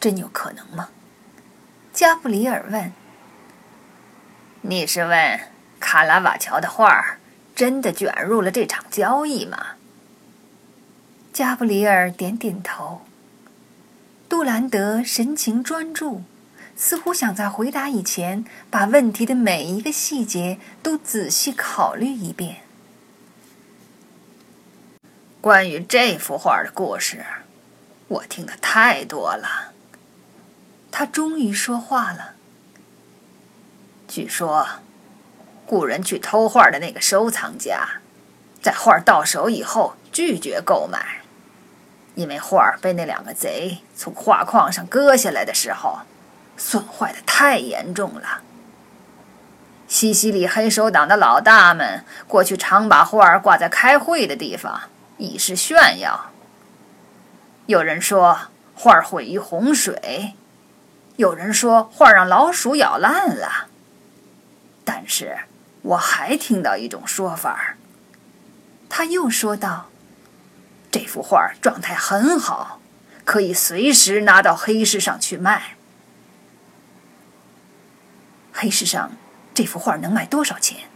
真有可能吗？加布里尔问。你是问卡拉瓦乔的画真的卷入了这场交易吗？加布里尔点点头。杜兰德神情专注，似乎想在回答以前把问题的每一个细节都仔细考虑一遍。关于这幅画的故事，我听的太多了。他终于说话了。据说，雇人去偷画的那个收藏家，在画到手以后拒绝购买，因为画被那两个贼从画框上割下来的时候，损坏的太严重了。西西里黑手党的老大们过去常把画挂在开会的地方，以示炫耀。有人说画毁于洪水，有人说画让老鼠咬烂了。但是，我还听到一种说法。他又说道：“这幅画状态很好，可以随时拿到黑市上去卖。黑市上这幅画能卖多少钱？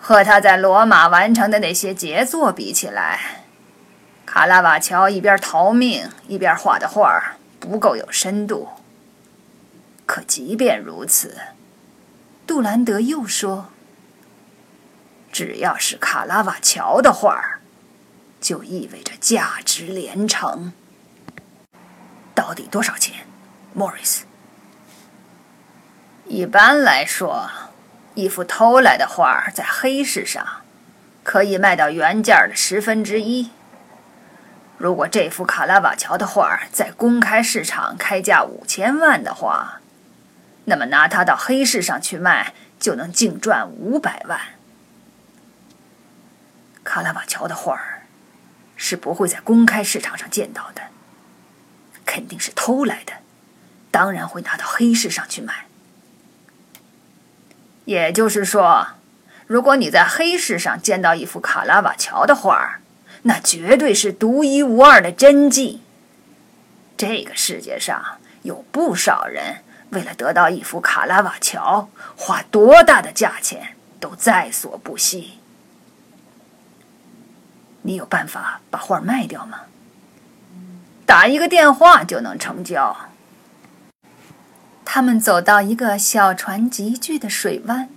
和他在罗马完成的那些杰作比起来，卡拉瓦乔一边逃命一边画的画不够有深度。可即便如此。”杜兰德又说：“只要是卡拉瓦乔的画，就意味着价值连城。到底多少钱，莫瑞斯？一般来说，一幅偷来的画在黑市上可以卖到原价的十分之一。如果这幅卡拉瓦乔的画在公开市场开价五千万的话，那么拿它到黑市上去卖，就能净赚五百万。卡拉瓦乔的画儿是不会在公开市场上见到的，肯定是偷来的，当然会拿到黑市上去卖。也就是说，如果你在黑市上见到一幅卡拉瓦乔的画儿，那绝对是独一无二的真迹。这个世界上有不少人。为了得到一幅卡拉瓦乔，花多大的价钱都在所不惜。你有办法把画卖掉吗？打一个电话就能成交。他们走到一个小船集聚的水湾，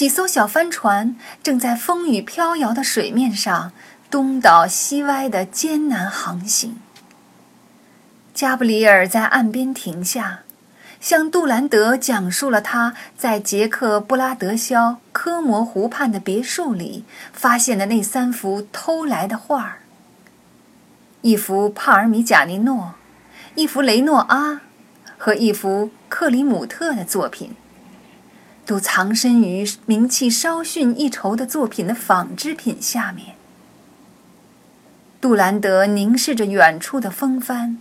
几艘小帆船正在风雨飘摇的水面上东倒西歪的艰难航行。加布里尔在岸边停下。向杜兰德讲述了他在捷克布拉德肖科摩湖畔的别墅里发现的那三幅偷来的画儿：一幅帕尔米贾尼诺，一幅雷诺阿，和一幅克里姆特的作品，都藏身于名气稍逊一筹的作品的仿制品下面。杜兰德凝视着远处的风帆，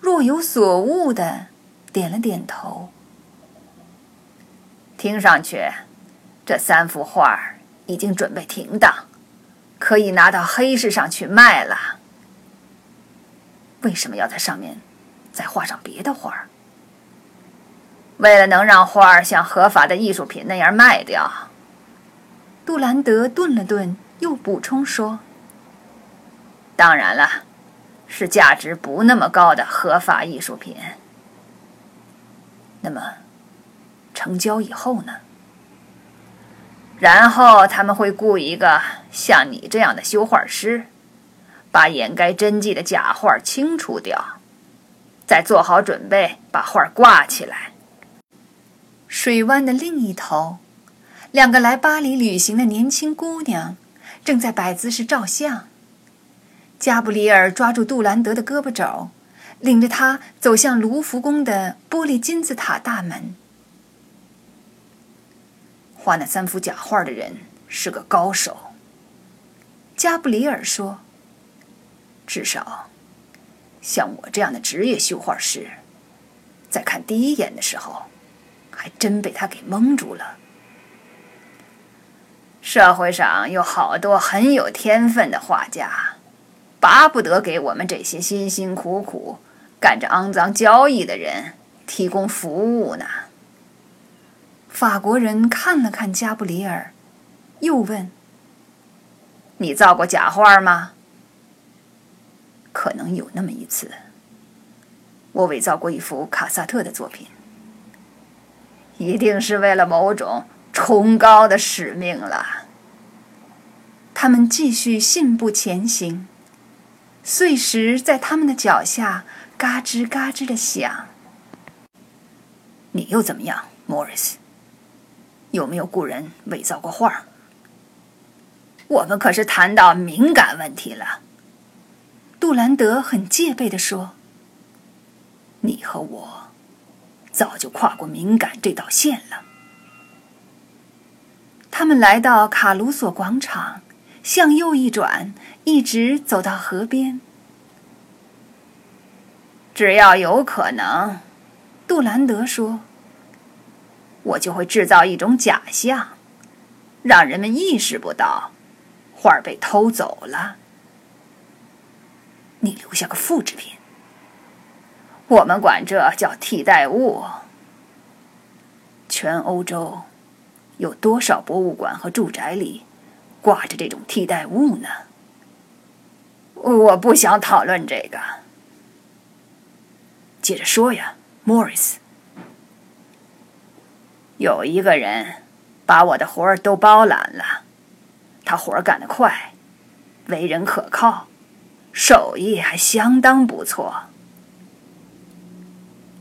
若有所悟的。点了点头。听上去，这三幅画已经准备停当，可以拿到黑市上去卖了。为什么要在上面再画上别的画？为了能让画儿像合法的艺术品那样卖掉。杜兰德顿了顿，又补充说：“当然了，是价值不那么高的合法艺术品。”那么，成交以后呢？然后他们会雇一个像你这样的修画师，把掩盖真迹的假画清除掉，再做好准备把画挂起来。水湾的另一头，两个来巴黎旅行的年轻姑娘正在摆姿势照相。加布里尔抓住杜兰德的胳膊肘。领着他走向卢浮宫的玻璃金字塔大门。画那三幅假画的人是个高手，加布里尔说。至少，像我这样的职业绣画师，在看第一眼的时候，还真被他给蒙住了。社会上有好多很有天分的画家，巴不得给我们这些辛辛苦苦干着肮脏交易的人提供服务呢。法国人看了看加布里尔，又问：“你造过假画吗？”“可能有那么一次。我伪造过一幅卡萨特的作品。”“一定是为了某种崇高的使命了。”他们继续信步前行，碎石在他们的脚下嘎吱嘎吱的响。“你又怎么样，莫里斯？”有没有雇人伪造过画？我们可是谈到敏感问题了。杜兰德很戒备地说：“你和我早就跨过敏感这道线了。”他们来到卡鲁索广场，向右一转，一直走到河边。只要有可能，杜兰德说。我就会制造一种假象，让人们意识不到画被偷走了。你留下个复制品，我们管这叫替代物。全欧洲有多少博物馆和住宅里挂着这种替代物呢？我不想讨论这个。接着说呀，莫里斯。有一个人把我的活儿都包揽了，他活儿干得快，为人可靠，手艺还相当不错。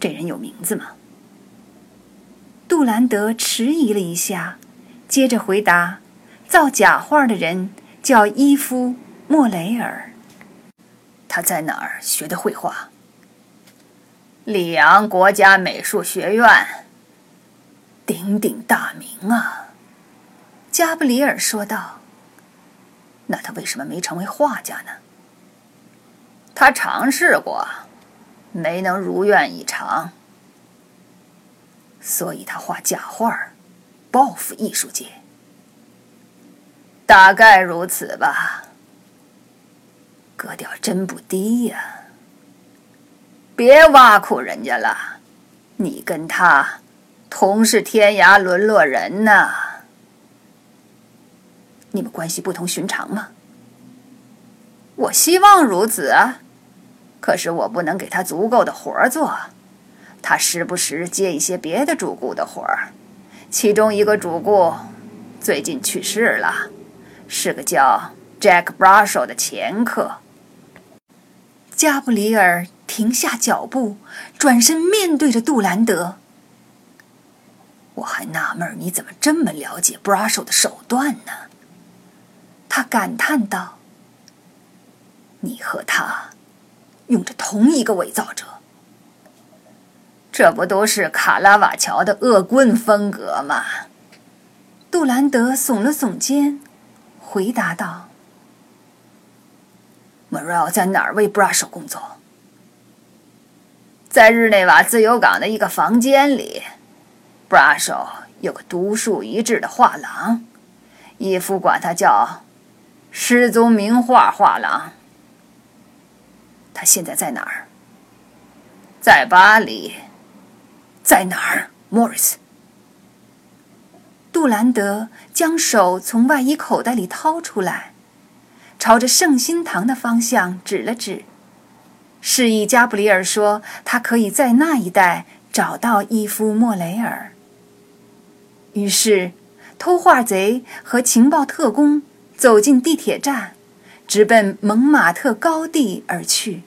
这人有名字吗？杜兰德迟疑了一下，接着回答：“造假画的人叫伊夫·莫雷尔。他在哪儿学的绘画？里昂国家美术学院。”鼎鼎大名啊，加布里尔说道。那他为什么没成为画家呢？他尝试过，没能如愿以偿。所以他画假画，报复艺术界。大概如此吧。格调真不低呀！别挖苦人家了，你跟他。同是天涯沦落人呐！你们关系不同寻常吗？我希望如此啊，可是我不能给他足够的活儿做。他时不时接一些别的主顾的活儿，其中一个主顾最近去世了，是个叫 Jack Brushel 的前客。加布里尔停下脚步，转身面对着杜兰德。我还纳闷你怎么这么了解 Brushel 的手段呢？他感叹道：“你和他用着同一个伪造者，这不都是卡拉瓦乔的恶棍风格吗？”杜兰德耸了耸肩，回答道：“Morel 在哪儿为 Brush 工作？在日内瓦自由港的一个房间里。” Brush 有个独树一帜的画廊，伊夫管他叫“失踪名画画廊”。他现在在哪儿？在巴黎。在哪儿，Morris？杜兰德将手从外衣口袋里掏出来，朝着圣心堂的方向指了指，示意加布里尔说：“他可以在那一带找到伊夫·莫雷尔。”于是，偷画贼和情报特工走进地铁站，直奔蒙马特高地而去。